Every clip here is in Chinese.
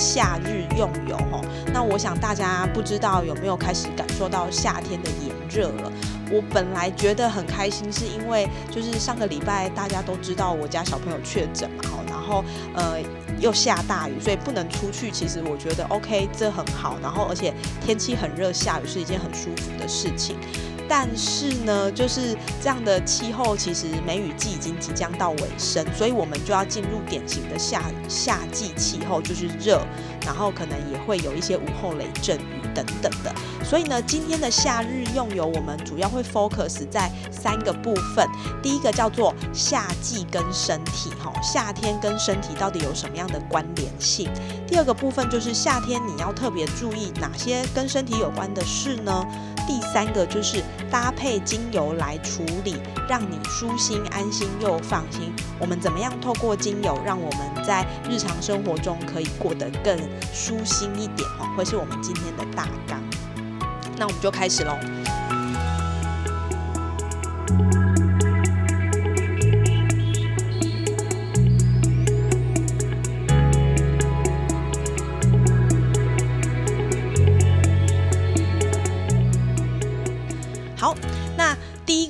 夏日用油哦。那我想大家不知道有没有开始感受到夏天的炎热了？我本来觉得很开心，是因为就是上个礼拜大家都知道我家小朋友确诊嘛，然后呃又下大雨，所以不能出去。其实我觉得 OK，这很好。然后而且天气很热，下雨是一件很舒服的事情。但是呢，就是这样的气候，其实梅雨季已经即将到尾声，所以我们就要进入典型的夏夏季气候，就是热，然后可能也会有一些午后雷阵雨等等的。所以呢，今天的夏日用油，我们主要会 focus 在三个部分。第一个叫做夏季跟身体，哈，夏天跟身体到底有什么样的关联性？第二个部分就是夏天你要特别注意哪些跟身体有关的事呢？第三个就是搭配精油来处理，让你舒心、安心又放心。我们怎么样透过精油，让我们在日常生活中可以过得更舒心一点？哦，会是我们今天的大纲。那我们就开始喽。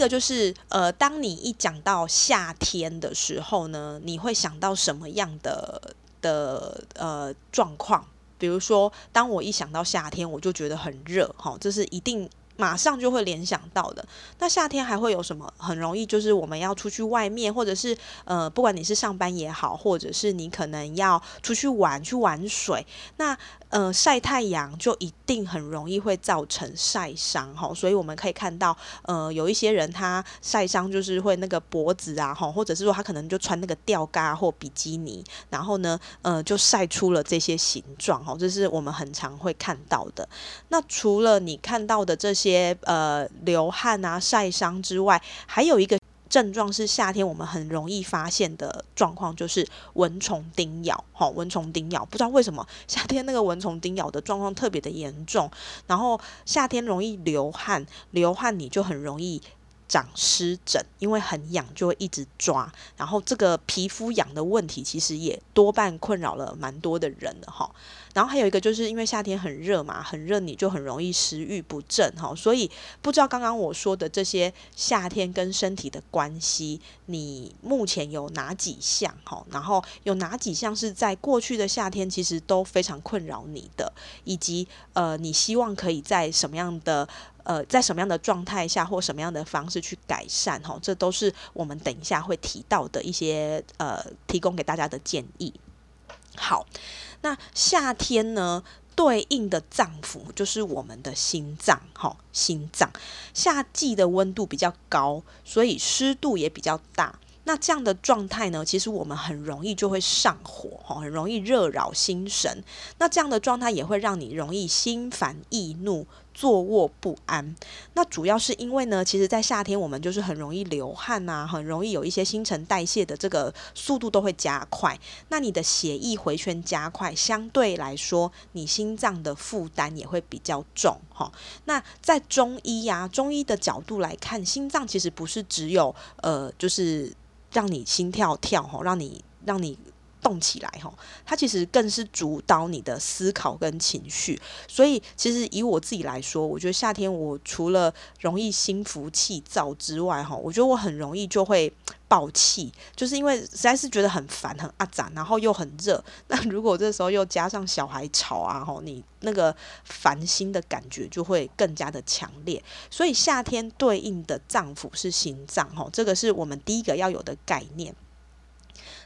个就是呃，当你一讲到夏天的时候呢，你会想到什么样的的呃状况？比如说，当我一想到夏天，我就觉得很热，哈，这是一定。马上就会联想到的。那夏天还会有什么？很容易就是我们要出去外面，或者是呃，不管你是上班也好，或者是你可能要出去玩去玩水，那呃晒太阳就一定很容易会造成晒伤哈。所以我们可以看到，呃，有一些人他晒伤就是会那个脖子啊哈，或者是说他可能就穿那个吊嘎或比基尼，然后呢，呃，就晒出了这些形状哈。这是我们很常会看到的。那除了你看到的这些。些呃流汗啊晒伤之外，还有一个症状是夏天我们很容易发现的状况，就是蚊虫叮咬。哈，蚊虫叮咬，不知道为什么夏天那个蚊虫叮咬的状况特别的严重。然后夏天容易流汗，流汗你就很容易长湿疹，因为很痒就会一直抓。然后这个皮肤痒的问题，其实也多半困扰了蛮多的人的哈。然后还有一个就是因为夏天很热嘛，很热你就很容易食欲不振哈，所以不知道刚刚我说的这些夏天跟身体的关系，你目前有哪几项哈？然后有哪几项是在过去的夏天其实都非常困扰你的，以及呃你希望可以在什么样的呃在什么样的状态下或什么样的方式去改善哈？这都是我们等一下会提到的一些呃提供给大家的建议。好。那夏天呢，对应的脏腑就是我们的心脏，哈，心脏。夏季的温度比较高，所以湿度也比较大。那这样的状态呢，其实我们很容易就会上火，哈，很容易热扰心神。那这样的状态也会让你容易心烦意怒。坐卧不安，那主要是因为呢，其实，在夏天我们就是很容易流汗呐，很容易有一些新陈代谢的这个速度都会加快。那你的血液回圈加快，相对来说，你心脏的负担也会比较重哈。那在中医呀，中医的角度来看，心脏其实不是只有呃，就是让你心跳跳哈，让你让你。动起来哈，它其实更是主导你的思考跟情绪。所以，其实以我自己来说，我觉得夏天我除了容易心浮气躁之外，哈，我觉得我很容易就会暴气，就是因为实在是觉得很烦、很阿杂，然后又很热。那如果这时候又加上小孩吵啊，哈，你那个烦心的感觉就会更加的强烈。所以夏天对应的脏腑是心脏，哈，这个是我们第一个要有的概念。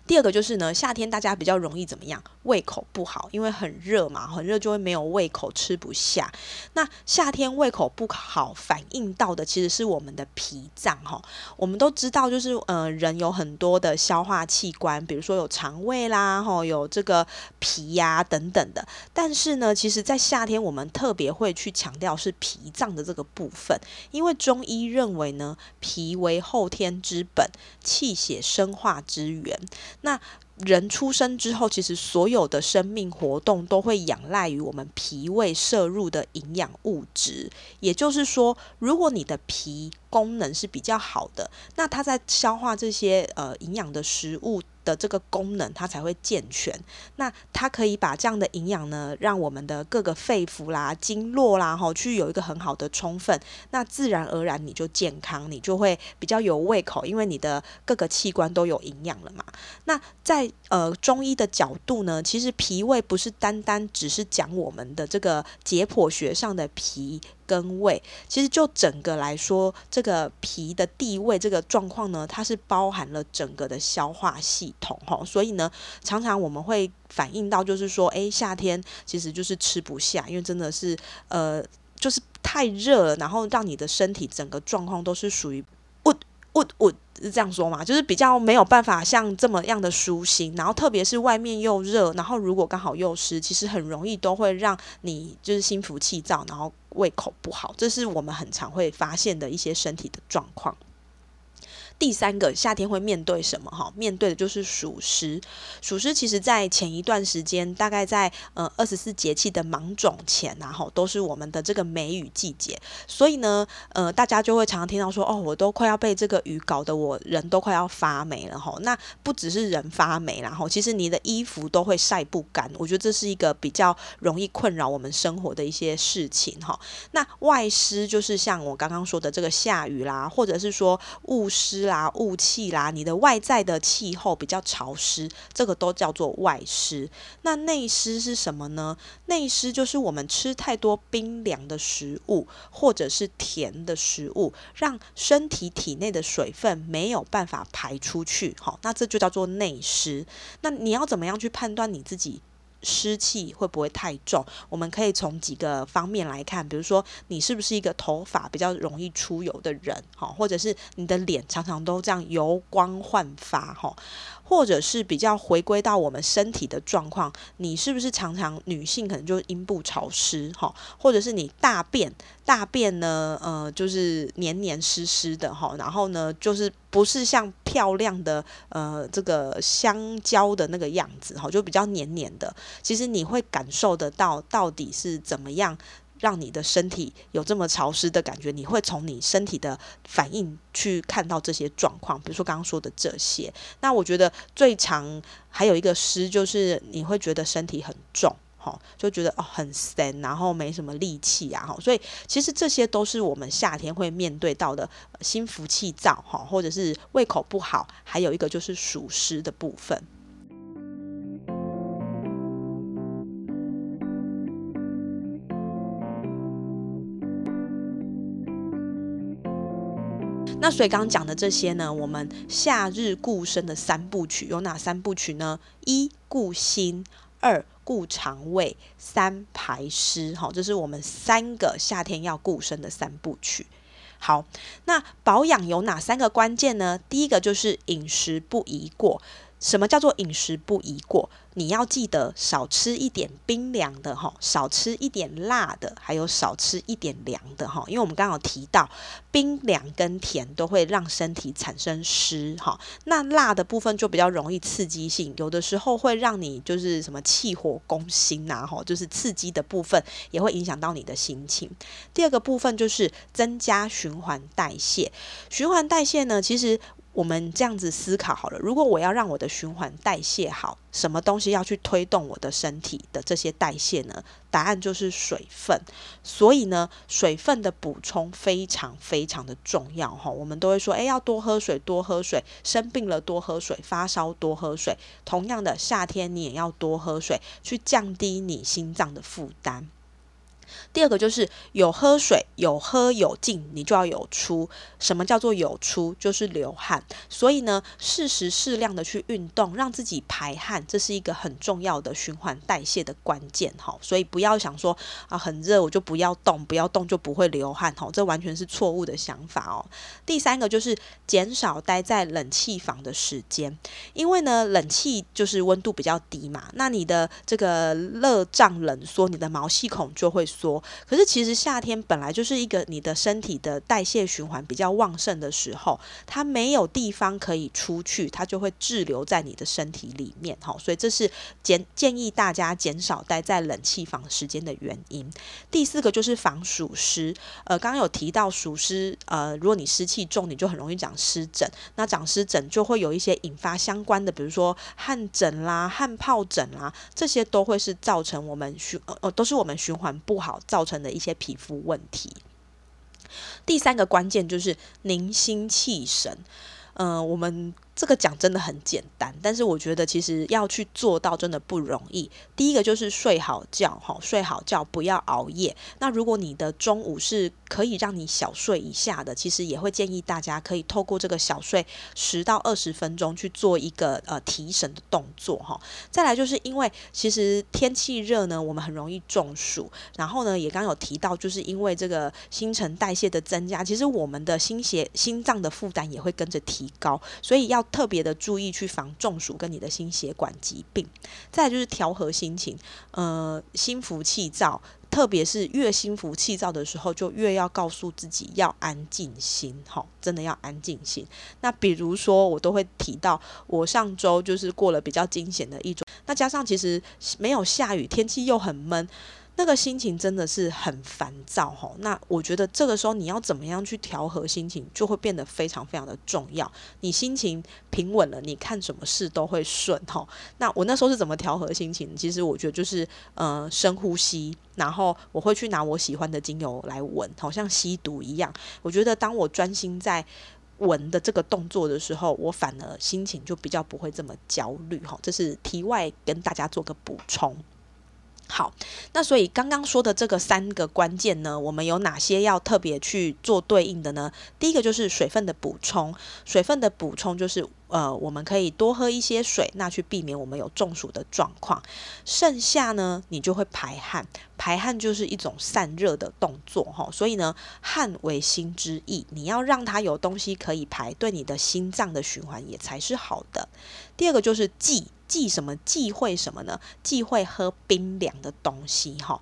第二个就是呢，夏天大家比较容易怎么样？胃口不好，因为很热嘛，很热就会没有胃口，吃不下。那夏天胃口不好，反映到的其实是我们的脾脏哈。我们都知道，就是呃，人有很多的消化器官，比如说有肠胃啦，哈，有这个脾呀等等的。但是呢，其实在夏天我们特别会去强调是脾脏的这个部分，因为中医认为呢，脾为后天之本，气血生化之源。那人出生之后，其实所有的生命活动都会仰赖于我们脾胃摄入的营养物质。也就是说，如果你的脾功能是比较好的，那它在消化这些呃营养的食物。的这个功能，它才会健全。那它可以把这样的营养呢，让我们的各个肺腑啦、经络啦，哈，去有一个很好的充分。那自然而然你就健康，你就会比较有胃口，因为你的各个器官都有营养了嘛。那在呃中医的角度呢，其实脾胃不是单单只是讲我们的这个解剖学上的脾。根胃，其实就整个来说，这个脾的地位这个状况呢，它是包含了整个的消化系统哈，所以呢，常常我们会反映到，就是说，诶，夏天其实就是吃不下，因为真的是呃，就是太热了，然后让你的身体整个状况都是属于我我。是这样说嘛？就是比较没有办法像这么样的舒心，然后特别是外面又热，然后如果刚好又湿，其实很容易都会让你就是心浮气躁，然后胃口不好，这是我们很常会发现的一些身体的状况。第三个夏天会面对什么？哈，面对的就是暑湿。暑湿其实在前一段时间，大概在呃二十四节气的芒种前，然后都是我们的这个梅雨季节。所以呢，呃，大家就会常常听到说，哦，我都快要被这个雨搞得我人都快要发霉了，哈。那不只是人发霉，然后其实你的衣服都会晒不干。我觉得这是一个比较容易困扰我们生活的一些事情，哈。那外湿就是像我刚刚说的这个下雨啦，或者是说雾湿。啦，雾气啦，你的外在的气候比较潮湿，这个都叫做外湿。那内湿是什么呢？内湿就是我们吃太多冰凉的食物，或者是甜的食物，让身体体内的水分没有办法排出去。好，那这就叫做内湿。那你要怎么样去判断你自己？湿气会不会太重？我们可以从几个方面来看，比如说你是不是一个头发比较容易出油的人，哈，或者是你的脸常常都这样油光焕发，哈。或者是比较回归到我们身体的状况，你是不是常常女性可能就阴部潮湿哈，或者是你大便大便呢，呃，就是黏黏湿湿的哈，然后呢，就是不是像漂亮的呃这个香蕉的那个样子哈，就比较黏黏的，其实你会感受得到到底是怎么样。让你的身体有这么潮湿的感觉，你会从你身体的反应去看到这些状况，比如说刚刚说的这些。那我觉得最常还有一个湿，就是你会觉得身体很重，哈，就觉得哦很森，然后没什么力气啊，哈。所以其实这些都是我们夏天会面对到的心浮气躁，哈，或者是胃口不好，还有一个就是暑湿的部分。那所以刚刚讲的这些呢，我们夏日固身的三部曲有哪三部曲呢？一固心，二固肠胃，三排湿。好，这是我们三个夏天要固身的三部曲。好，那保养有哪三个关键呢？第一个就是饮食不宜过。什么叫做饮食不宜过？你要记得少吃一点冰凉的哈，少吃一点辣的，还有少吃一点凉的哈。因为我们刚刚提到冰凉跟甜都会让身体产生湿哈，那辣的部分就比较容易刺激性，有的时候会让你就是什么气火攻心呐哈，就是刺激的部分也会影响到你的心情。第二个部分就是增加循环代谢，循环代谢呢，其实。我们这样子思考好了，如果我要让我的循环代谢好，什么东西要去推动我的身体的这些代谢呢？答案就是水分。所以呢，水分的补充非常非常的重要哈。我们都会说，诶，要多喝水，多喝水，生病了多喝水，发烧多喝水。同样的，夏天你也要多喝水，去降低你心脏的负担。第二个就是有喝水，有喝有进，你就要有出。什么叫做有出？就是流汗。所以呢，适时适量的去运动，让自己排汗，这是一个很重要的循环代谢的关键哈。所以不要想说啊很热我就不要动，不要动就不会流汗哈，这完全是错误的想法哦。第三个就是减少待在冷气房的时间，因为呢冷气就是温度比较低嘛，那你的这个热胀冷缩，你的毛细孔就会缩。可是其实夏天本来就是一个你的身体的代谢循环比较旺盛的时候，它没有地方可以出去，它就会滞留在你的身体里面哈。所以这是建建议大家减少待在冷气房时间的原因。第四个就是防暑湿，呃，刚刚有提到暑湿，呃，如果你湿气重，你就很容易长湿疹。那长湿疹就会有一些引发相关的，比如说汗疹啦、汗疱疹啦，这些都会是造成我们循呃都是我们循环不。好造成的一些皮肤问题。第三个关键就是凝心气神，嗯，我们。这个讲真的很简单，但是我觉得其实要去做到真的不容易。第一个就是睡好觉，哈，睡好觉不要熬夜。那如果你的中午是可以让你小睡一下的，其实也会建议大家可以透过这个小睡十到二十分钟去做一个呃提神的动作，哈。再来就是因为其实天气热呢，我们很容易中暑。然后呢，也刚有提到，就是因为这个新陈代谢的增加，其实我们的心血心脏的负担也会跟着提高，所以要。特别的注意去防中暑跟你的心血管疾病，再就是调和心情，呃，心浮气躁，特别是越心浮气躁的时候，就越要告诉自己要安静心，哈，真的要安静心。那比如说，我都会提到，我上周就是过了比较惊险的一周，那加上其实没有下雨，天气又很闷。那个心情真的是很烦躁哈，那我觉得这个时候你要怎么样去调和心情，就会变得非常非常的重要。你心情平稳了，你看什么事都会顺哈。那我那时候是怎么调和心情？其实我觉得就是呃深呼吸，然后我会去拿我喜欢的精油来闻，好像吸毒一样。我觉得当我专心在闻的这个动作的时候，我反而心情就比较不会这么焦虑哈。这是题外跟大家做个补充。好，那所以刚刚说的这个三个关键呢，我们有哪些要特别去做对应的呢？第一个就是水分的补充，水分的补充就是呃，我们可以多喝一些水，那去避免我们有中暑的状况。剩下呢，你就会排汗，排汗就是一种散热的动作哈。所以呢，汗为心之意，你要让它有东西可以排，对你的心脏的循环也才是好的。第二个就是忌。忌什么？忌讳什么呢？忌讳喝冰凉的东西哈。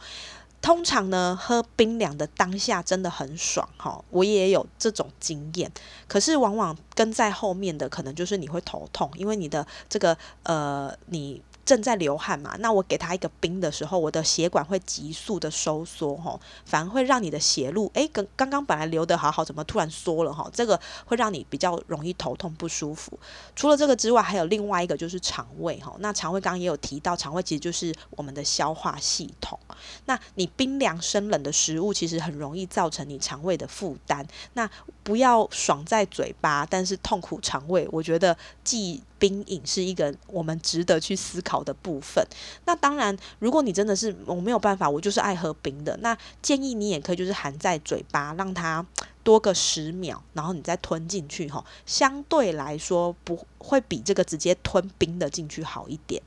通常呢，喝冰凉的当下真的很爽哈。我也有这种经验，可是往往跟在后面的可能就是你会头痛，因为你的这个呃你。正在流汗嘛，那我给他一个冰的时候，我的血管会急速的收缩哈，反而会让你的血路，诶，跟刚刚本来流的好好，怎么突然缩了哈？这个会让你比较容易头痛不舒服。除了这个之外，还有另外一个就是肠胃哈。那肠胃刚刚也有提到，肠胃其实就是我们的消化系统。那你冰凉生冷的食物，其实很容易造成你肠胃的负担。那不要爽在嘴巴，但是痛苦肠胃。我觉得既冰饮是一个我们值得去思考的部分。那当然，如果你真的是我没有办法，我就是爱喝冰的，那建议你也可以就是含在嘴巴，让它多个十秒，然后你再吞进去哈。相对来说，不会比这个直接吞冰的进去好一点。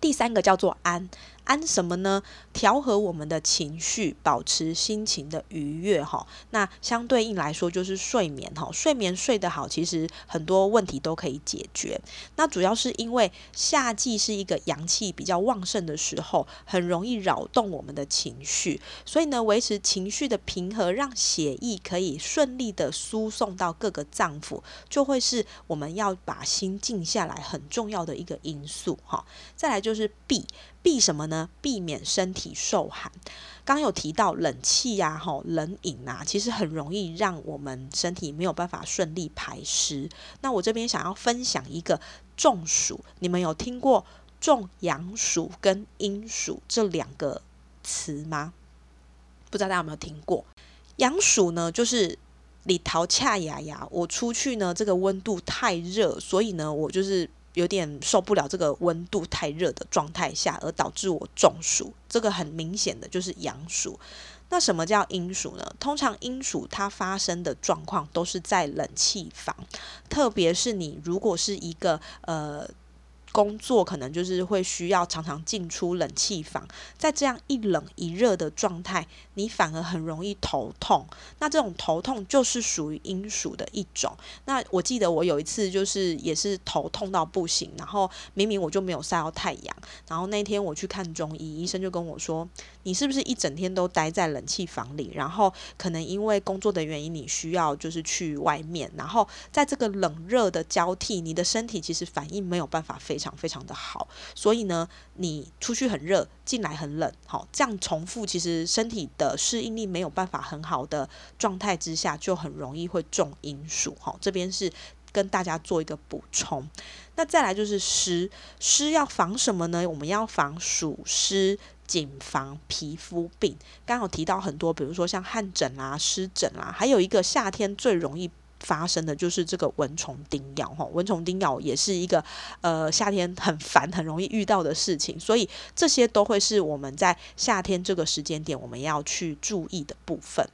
第三个叫做安。安什么呢？调和我们的情绪，保持心情的愉悦哈。那相对应来说就是睡眠哈。睡眠睡得好，其实很多问题都可以解决。那主要是因为夏季是一个阳气比较旺盛的时候，很容易扰动我们的情绪。所以呢，维持情绪的平和，让血液可以顺利的输送到各个脏腑，就会是我们要把心静下来很重要的一个因素哈。再来就是避。避什么呢？避免身体受寒。刚有提到冷气呀、哈冷饮啊，其实很容易让我们身体没有办法顺利排湿。那我这边想要分享一个中暑，你们有听过中阳暑跟阴暑这两个词吗？不知道大家有没有听过？阳暑呢，就是里头恰牙牙，我出去呢，这个温度太热，所以呢，我就是。有点受不了这个温度太热的状态下，而导致我中暑。这个很明显的就是阳暑。那什么叫阴暑呢？通常阴暑它发生的状况都是在冷气房，特别是你如果是一个呃。工作可能就是会需要常常进出冷气房，在这样一冷一热的状态，你反而很容易头痛。那这种头痛就是属于阴暑的一种。那我记得我有一次就是也是头痛到不行，然后明明我就没有晒到太阳，然后那天我去看中医，医生就跟我说：“你是不是一整天都待在冷气房里？然后可能因为工作的原因，你需要就是去外面，然后在这个冷热的交替，你的身体其实反应没有办法非常。”非常的好，所以呢，你出去很热，进来很冷，好，这样重复，其实身体的适应力没有办法很好的状态之下，就很容易会中阴暑。好，这边是跟大家做一个补充。那再来就是湿，湿要防什么呢？我们要防暑湿，谨防皮肤病。刚好提到很多，比如说像汗疹啦、湿疹啦，还有一个夏天最容易。发生的就是这个蚊虫叮咬哈，蚊虫叮咬也是一个呃夏天很烦、很容易遇到的事情，所以这些都会是我们在夏天这个时间点我们要去注意的部分。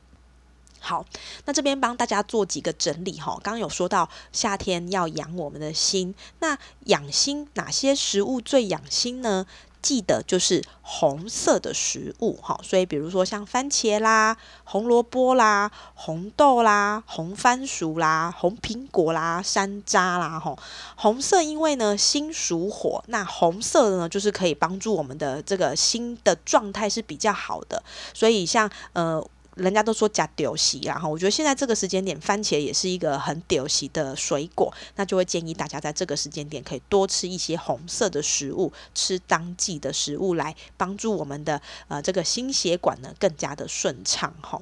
好，那这边帮大家做几个整理哈，刚刚有说到夏天要养我们的心，那养心哪些食物最养心呢？记得就是红色的食物哈，所以比如说像番茄啦、红萝卜啦、红豆啦、红番薯啦、红苹果啦、山楂啦，哈，红色因为呢心属火，那红色的呢就是可以帮助我们的这个心的状态是比较好的，所以像呃。人家都说加丢席，然后我觉得现在这个时间点，番茄也是一个很丢席的水果，那就会建议大家在这个时间点可以多吃一些红色的食物，吃当季的食物来帮助我们的呃这个心血管呢更加的顺畅哈。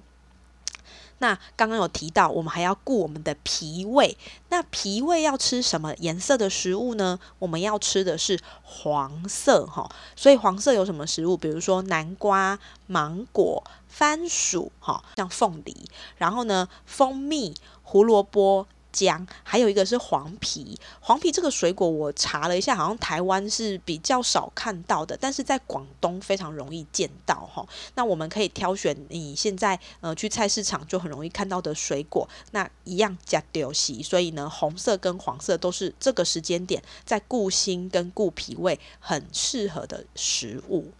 那刚刚有提到，我们还要顾我们的脾胃，那脾胃要吃什么颜色的食物呢？我们要吃的是黄色哈，所以黄色有什么食物？比如说南瓜、芒果。番薯，哈，像凤梨，然后呢，蜂蜜、胡萝卜、姜，还有一个是黄皮。黄皮这个水果，我查了一下，好像台湾是比较少看到的，但是在广东非常容易见到，哈。那我们可以挑选你现在呃去菜市场就很容易看到的水果，那一样加丢西。所以呢，红色跟黄色都是这个时间点在顾心跟顾脾胃很适合的食物。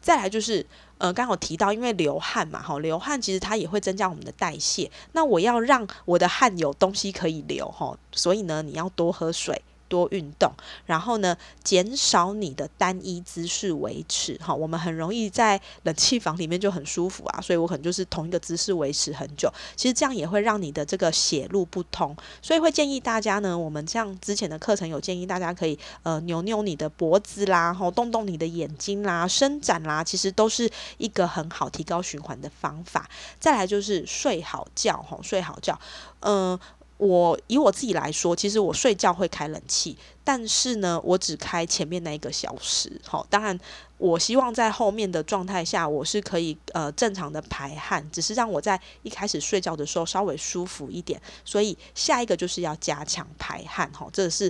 再来就是。呃，刚好提到，因为流汗嘛，哈，流汗其实它也会增加我们的代谢。那我要让我的汗有东西可以流，哈，所以呢，你要多喝水。多运动，然后呢，减少你的单一姿势维持。哈，我们很容易在冷气房里面就很舒服啊，所以我可能就是同一个姿势维持很久。其实这样也会让你的这个血路不通，所以会建议大家呢，我们像之前的课程有建议大家可以呃扭扭你的脖子啦，吼动动你的眼睛啦，伸展啦，其实都是一个很好提高循环的方法。再来就是睡好觉，吼睡好觉，嗯。我以我自己来说，其实我睡觉会开冷气，但是呢，我只开前面那一个小时。好，当然我希望在后面的状态下，我是可以呃正常的排汗，只是让我在一开始睡觉的时候稍微舒服一点。所以下一个就是要加强排汗，哈，这是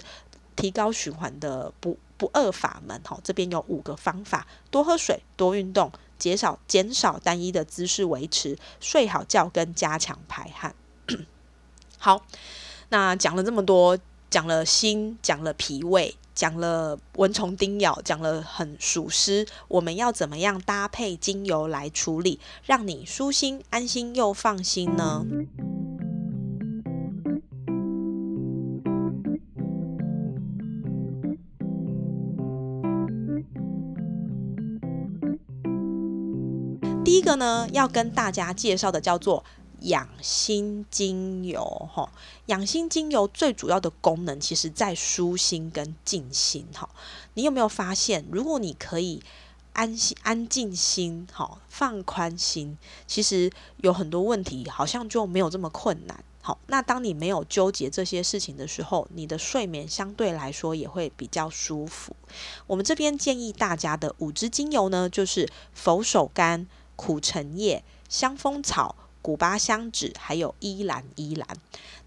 提高循环的不不二法门。哈，这边有五个方法：多喝水、多运动、减少减少单一的姿势维持、睡好觉跟加强排汗。好，那讲了这么多，讲了心，讲了脾胃，讲了蚊虫叮咬，讲了很属湿，我们要怎么样搭配精油来处理，让你舒心、安心又放心呢？第一个呢，要跟大家介绍的叫做。养心精油，哈，养心精油最主要的功能，其实在舒心跟静心，哈。你有没有发现，如果你可以安心、安静心，哈，放宽心，其实有很多问题好像就没有这么困难，好。那当你没有纠结这些事情的时候，你的睡眠相对来说也会比较舒服。我们这边建议大家的五支精油呢，就是佛手柑、苦橙叶、香蜂草。古巴香脂，还有依兰依兰。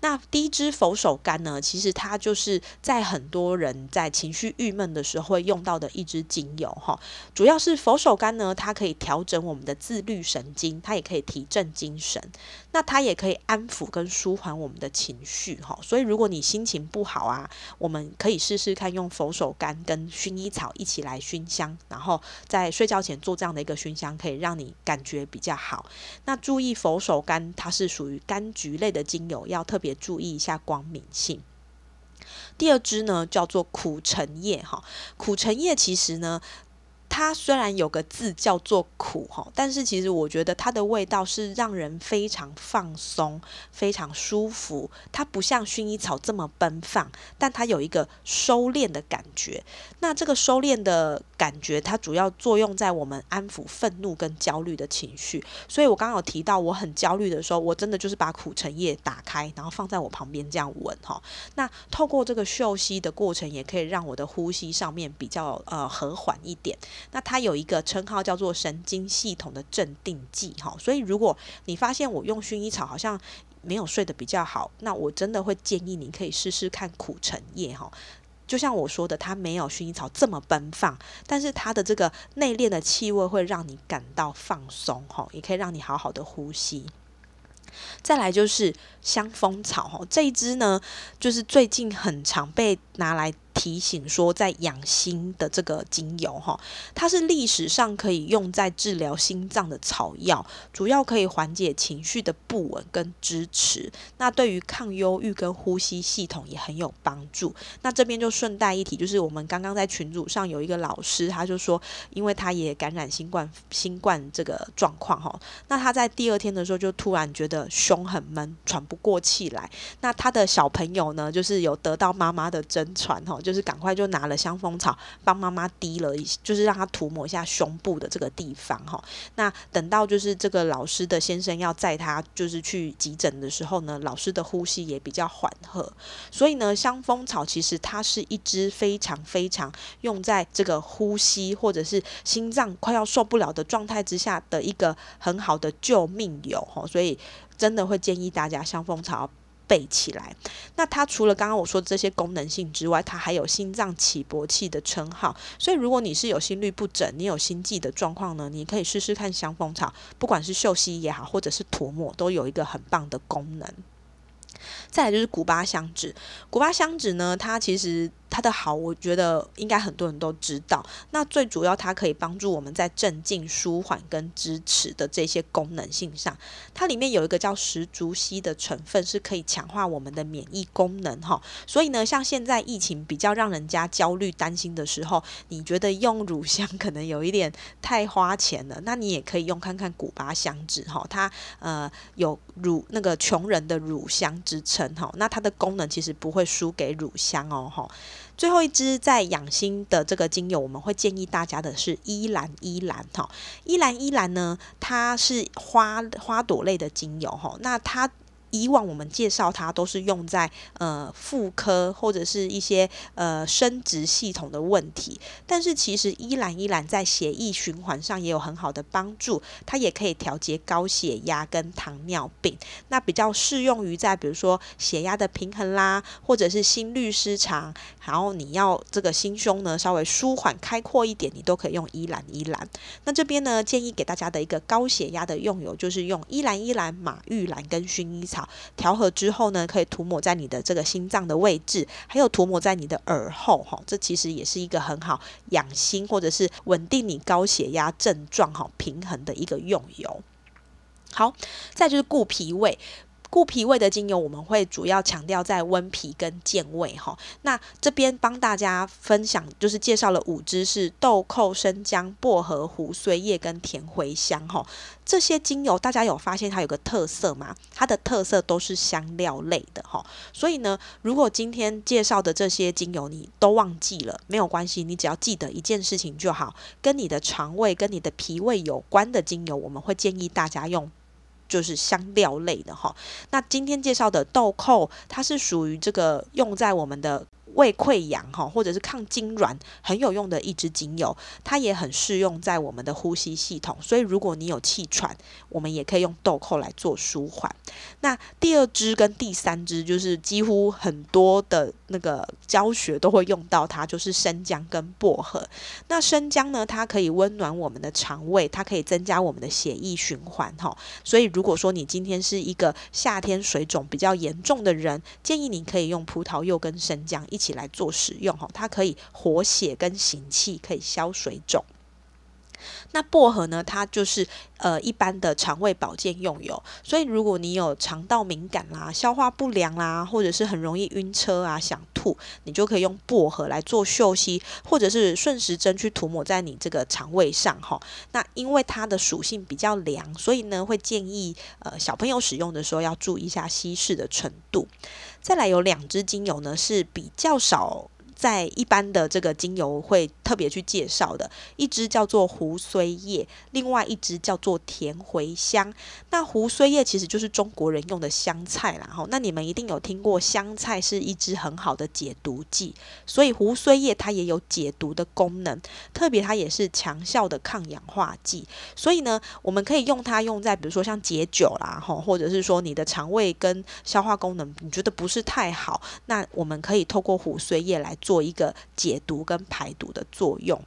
那第一支佛手柑呢，其实它就是在很多人在情绪郁闷的时候会用到的一支精油哈。主要是佛手柑呢，它可以调整我们的自律神经，它也可以提振精神，那它也可以安抚跟舒缓我们的情绪哈。所以如果你心情不好啊，我们可以试试看用佛手柑跟薰衣草一起来熏香，然后在睡觉前做这样的一个熏香，可以让你感觉比较好。那注意佛手柑它是属于柑橘类的精油，要特别。注意一下光敏性。第二支呢，叫做苦橙叶哈。苦橙叶其实呢，它虽然有个字叫做苦哈，但是其实我觉得它的味道是让人非常放松、非常舒服。它不像薰衣草这么奔放，但它有一个收敛的感觉。那这个收敛的。感觉它主要作用在我们安抚愤怒跟焦虑的情绪，所以我刚刚有提到我很焦虑的时候，我真的就是把苦橙叶打开，然后放在我旁边这样闻哈。那透过这个嗅吸的过程，也可以让我的呼吸上面比较呃和缓一点。那它有一个称号叫做神经系统的镇定剂哈，所以如果你发现我用薰衣草好像没有睡得比较好，那我真的会建议你可以试试看苦橙叶哈。就像我说的，它没有薰衣草这么奔放，但是它的这个内敛的气味会让你感到放松，哈，也可以让你好好的呼吸。再来就是香蜂草，哈，这一支呢，就是最近很常被拿来。提醒说，在养心的这个精油哈，它是历史上可以用在治疗心脏的草药，主要可以缓解情绪的不稳跟支持。那对于抗忧郁跟呼吸系统也很有帮助。那这边就顺带一提，就是我们刚刚在群组上有一个老师，他就说，因为他也感染新冠新冠这个状况哈，那他在第二天的时候就突然觉得胸很闷，喘不过气来。那他的小朋友呢，就是有得到妈妈的真传哈。就是赶快就拿了香蜂草帮妈妈滴了一，就是让她涂抹一下胸部的这个地方哈。那等到就是这个老师的先生要载他就是去急诊的时候呢，老师的呼吸也比较缓和。所以呢，香蜂草其实它是一支非常非常用在这个呼吸或者是心脏快要受不了的状态之下的一个很好的救命油哈。所以真的会建议大家香蜂草。备起来，那它除了刚刚我说的这些功能性之外，它还有心脏起搏器的称号。所以如果你是有心律不整，你有心悸的状况呢，你可以试试看香蜂草，不管是嗅吸也好，或者是涂抹，都有一个很棒的功能。再来就是古巴香脂，古巴香脂呢，它其实。它的好，我觉得应该很多人都知道。那最主要，它可以帮助我们在镇静、舒缓跟支持的这些功能性上，它里面有一个叫石竹烯的成分，是可以强化我们的免疫功能哈。所以呢，像现在疫情比较让人家焦虑、担心的时候，你觉得用乳香可能有一点太花钱了，那你也可以用看看古巴香脂哈。它呃有乳那个穷人的乳香之称哈。那它的功能其实不会输给乳香哦哈。最后一支在养心的这个精油，我们会建议大家的是依兰依兰哈。依兰依兰呢，它是花花朵类的精油哈。那它以往我们介绍它都是用在呃妇科或者是一些呃生殖系统的问题，但是其实依兰依兰在血液循环上也有很好的帮助，它也可以调节高血压跟糖尿病，那比较适用于在比如说血压的平衡啦，或者是心律失常，然后你要这个心胸呢稍微舒缓开阔一点，你都可以用依兰依兰。那这边呢建议给大家的一个高血压的用油就是用依兰依兰、马玉兰跟薰衣草。调和之后呢，可以涂抹在你的这个心脏的位置，还有涂抹在你的耳后，哈，这其实也是一个很好养心或者是稳定你高血压症状哈平衡的一个用油。好，再就是固脾胃。固脾胃的精油，我们会主要强调在温脾跟健胃哈。那这边帮大家分享，就是介绍了五支是豆蔻、生姜、薄荷、胡荽叶跟甜茴香哈。这些精油大家有发现它有个特色吗？它的特色都是香料类的哈。所以呢，如果今天介绍的这些精油你都忘记了，没有关系，你只要记得一件事情就好，跟你的肠胃、跟你的脾胃有关的精油，我们会建议大家用。就是香料类的哈，那今天介绍的豆蔻，它是属于这个用在我们的胃溃疡哈，或者是抗痉挛很有用的一支精油，它也很适用在我们的呼吸系统。所以如果你有气喘，我们也可以用豆蔻来做舒缓。那第二支跟第三支就是几乎很多的那个教学都会用到它，就是生姜跟薄荷。那生姜呢，它可以温暖我们的肠胃，它可以增加我们的血液循环哈。所以如果说你今天是一个夏天水肿比较严重的人，建议你可以用葡萄柚跟生姜一起起来做使用哈，它可以活血跟行气，可以消水肿。那薄荷呢？它就是呃一般的肠胃保健用油，所以如果你有肠道敏感啦、消化不良啦，或者是很容易晕车啊、想吐，你就可以用薄荷来做嗅吸，或者是顺时针去涂抹在你这个肠胃上哈。那因为它的属性比较凉，所以呢会建议呃小朋友使用的时候要注意一下稀释的程度。再来有两支精油呢是比较少。在一般的这个精油会特别去介绍的，一支叫做胡荽叶，另外一支叫做甜茴香。那胡荽叶其实就是中国人用的香菜啦，哈。那你们一定有听过香菜是一支很好的解毒剂，所以胡荽叶它也有解毒的功能，特别它也是强效的抗氧化剂。所以呢，我们可以用它用在比如说像解酒啦，哈，或者是说你的肠胃跟消化功能你觉得不是太好，那我们可以透过胡荽叶来。做一个解毒跟排毒的作用。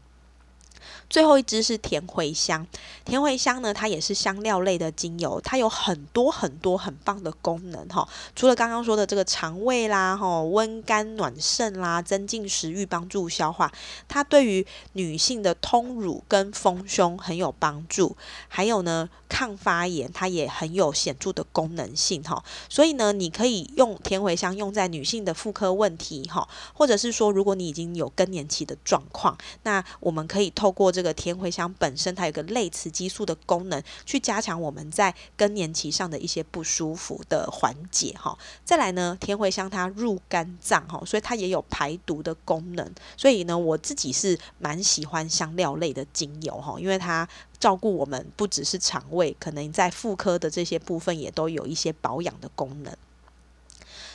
最后一支是甜茴香，甜茴香呢，它也是香料类的精油，它有很多很多很棒的功能哈。除了刚刚说的这个肠胃啦，哈，温肝暖肾啦，增进食欲，帮助消化，它对于女性的通乳跟丰胸很有帮助。还有呢，抗发炎，它也很有显著的功能性哈。所以呢，你可以用甜茴香用在女性的妇科问题哈，或者是说，如果你已经有更年期的状况，那我们可以透过这个天茴香本身，它有个类雌激素的功能，去加强我们在更年期上的一些不舒服的缓解哈。再来呢，天茴香它入肝脏哈，所以它也有排毒的功能。所以呢，我自己是蛮喜欢香料类的精油哈，因为它照顾我们不只是肠胃，可能在妇科的这些部分也都有一些保养的功能。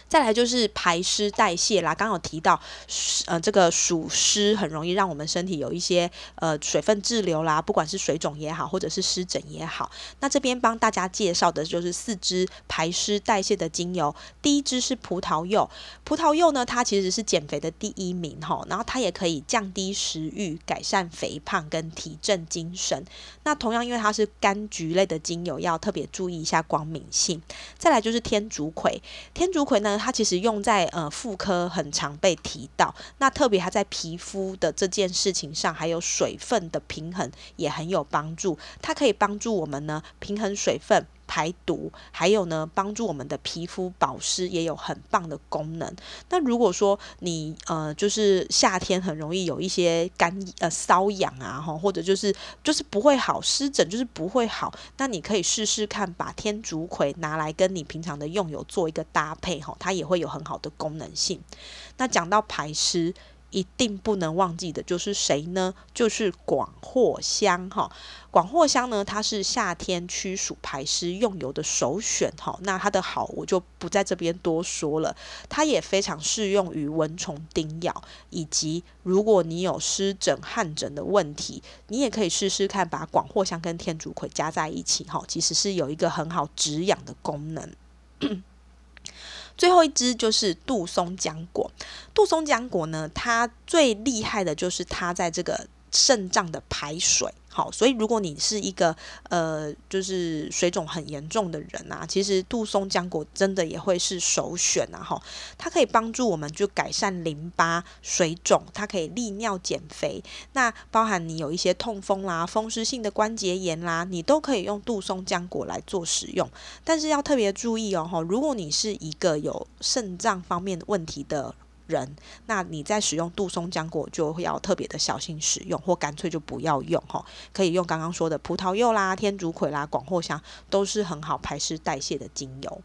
再来就是排湿代谢啦，刚有提到，呃，这个暑湿很容易让我们身体有一些呃水分滞留啦，不管是水肿也好，或者是湿疹也好。那这边帮大家介绍的就是四支排湿代谢的精油，第一支是葡萄柚，葡萄柚呢，它其实是减肥的第一名哈，然后它也可以降低食欲，改善肥胖跟提振精神。那同样因为它是柑橘类的精油，要特别注意一下光敏性。再来就是天竺葵，天竺葵呢。它其实用在呃妇科很常被提到，那特别它在皮肤的这件事情上，还有水分的平衡也很有帮助。它可以帮助我们呢平衡水分。排毒，还有呢，帮助我们的皮肤保湿也有很棒的功能。那如果说你呃，就是夏天很容易有一些干呃瘙痒啊，哈，或者就是就是不会好湿疹，就是不会好，那你可以试试看，把天竺葵拿来跟你平常的用油做一个搭配，哈，它也会有很好的功能性。那讲到排湿。一定不能忘记的就是谁呢？就是广藿香哈。广藿香呢，它是夏天驱暑排湿用油的首选哈。那它的好我就不在这边多说了。它也非常适用于蚊虫叮咬，以及如果你有湿疹、汗疹的问题，你也可以试试看，把广藿香跟天竺葵加在一起哈，其实是有一个很好止痒的功能。最后一支就是杜松浆果。杜松浆果呢，它最厉害的就是它在这个肾脏的排水。好，所以如果你是一个呃，就是水肿很严重的人啊，其实杜松浆果真的也会是首选啊！哈，它可以帮助我们就改善淋巴水肿，它可以利尿减肥。那包含你有一些痛风啦、风湿性的关节炎啦，你都可以用杜松浆果来做使用。但是要特别注意哦，哈，如果你是一个有肾脏方面问题的。人，那你在使用杜松浆果就会要特别的小心使用，或干脆就不要用哈。可以用刚刚说的葡萄柚啦、天竺葵啦、广藿香，都是很好排湿代谢的精油。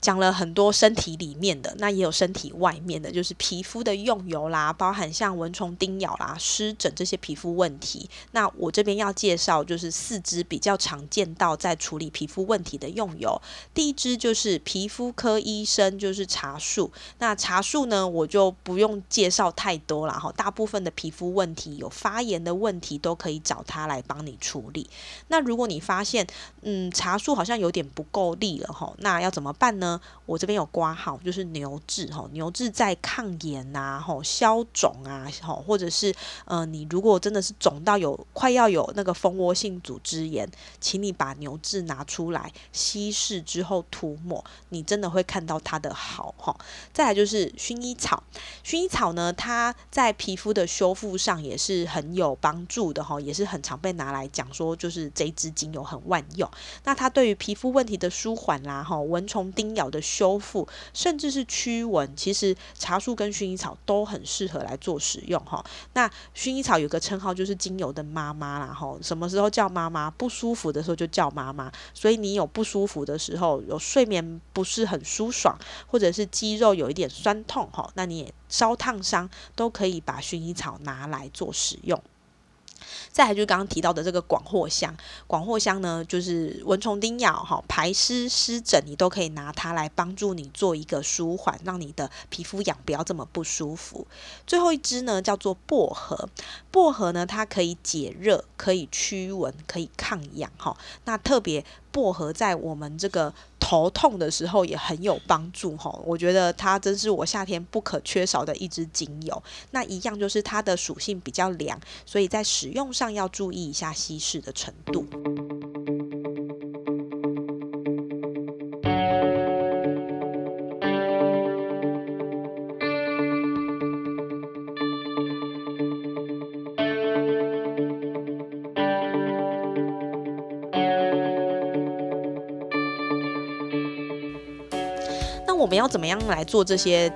讲了很多身体里面的，那也有身体外面的，就是皮肤的用油啦，包含像蚊虫叮咬啦、湿疹这些皮肤问题。那我这边要介绍就是四支比较常见到在处理皮肤问题的用油。第一支就是皮肤科医生就是茶树。那茶树呢，我就不用介绍太多了哈。大部分的皮肤问题有发炎的问题都可以找它来帮你处理。那如果你发现嗯茶树好像有点不够力了哈，那要怎么办呢？我这边有挂号，就是牛至哈，牛至在抗炎啊，吼消肿啊，吼或者是呃，你如果真的是肿到有快要有那个蜂窝性组织炎，请你把牛至拿出来稀释之后涂抹，你真的会看到它的好哈。再来就是薰衣草，薰衣草呢，它在皮肤的修复上也是很有帮助的哈，也是很常被拿来讲说，就是这支精油很万用。那它对于皮肤问题的舒缓啦，哈蚊虫叮咬。的修复，甚至是驱蚊，其实茶树跟薰衣草都很适合来做使用哈。那薰衣草有个称号就是精油的妈妈啦哈，什么时候叫妈妈？不舒服的时候就叫妈妈。所以你有不舒服的时候，有睡眠不是很舒爽，或者是肌肉有一点酸痛哈，那你也烧烫伤，都可以把薰衣草拿来做使用。再来就是刚刚提到的这个广藿香，广藿香呢就是蚊虫叮咬哈，排湿湿疹，你都可以拿它来帮助你做一个舒缓，让你的皮肤痒不要这么不舒服。最后一支呢叫做薄荷，薄荷呢它可以解热，可以驱蚊，可以抗痒哈。那特别薄荷在我们这个。头痛的时候也很有帮助哈，我觉得它真是我夏天不可缺少的一支精油。那一样就是它的属性比较凉，所以在使用上要注意一下稀释的程度。我们要怎么样来做这些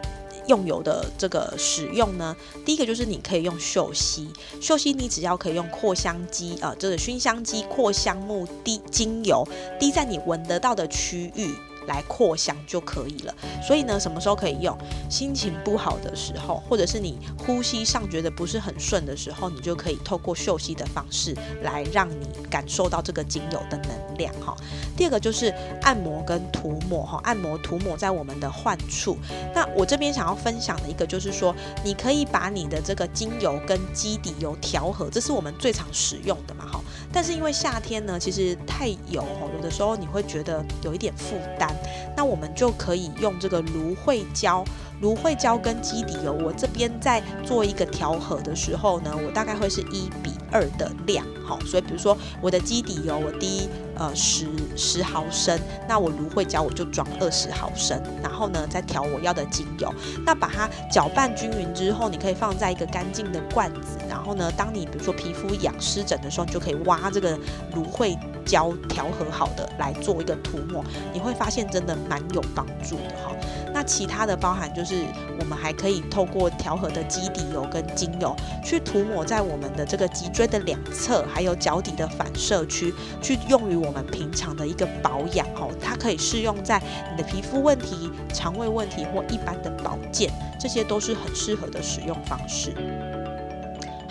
用油的这个使用呢？第一个就是你可以用嗅吸，嗅吸你只要可以用扩香机啊，这个熏香机扩香木滴精油滴在你闻得到的区域。来扩香就可以了。所以呢，什么时候可以用？心情不好的时候，或者是你呼吸上觉得不是很顺的时候，你就可以透过嗅吸的方式来让你感受到这个精油的能量哈。第二个就是按摩跟涂抹哈，按摩涂抹在我们的患处。那我这边想要分享的一个就是说，你可以把你的这个精油跟基底油调和，这是我们最常使用的嘛哈。但是因为夏天呢，其实太油，有的时候你会觉得有一点负担，那我们就可以用这个芦荟胶。芦荟胶跟基底油，我这边在做一个调和的时候呢，我大概会是一比二的量，好，所以比如说我的基底油我滴呃十十毫升，那我芦荟胶我就装二十毫升，然后呢再调我要的精油，那把它搅拌均匀之后，你可以放在一个干净的罐子，然后呢，当你比如说皮肤痒湿疹的时候，你就可以挖这个芦荟胶调和好的来做一个涂抹，你会发现真的蛮有帮助的哈。那其他的包含就是我们还可以透过调和的基底油跟精油去涂抹在我们的这个脊椎的两侧，还有脚底的反射区，去用于我们平常的一个保养哦。它可以适用在你的皮肤问题、肠胃问题或一般的保健，这些都是很适合的使用方式。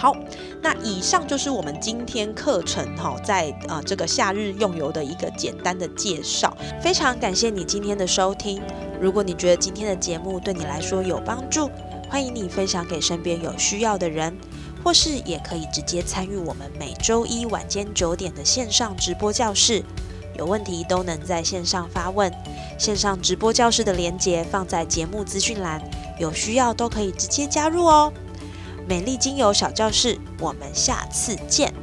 好，那以上就是我们今天课程哈，在啊这个夏日用油的一个简单的介绍。非常感谢你今天的收听。如果你觉得今天的节目对你来说有帮助，欢迎你分享给身边有需要的人，或是也可以直接参与我们每周一晚间九点的线上直播教室。有问题都能在线上发问，线上直播教室的连接放在节目资讯栏，有需要都可以直接加入哦。美丽精油小教室，我们下次见。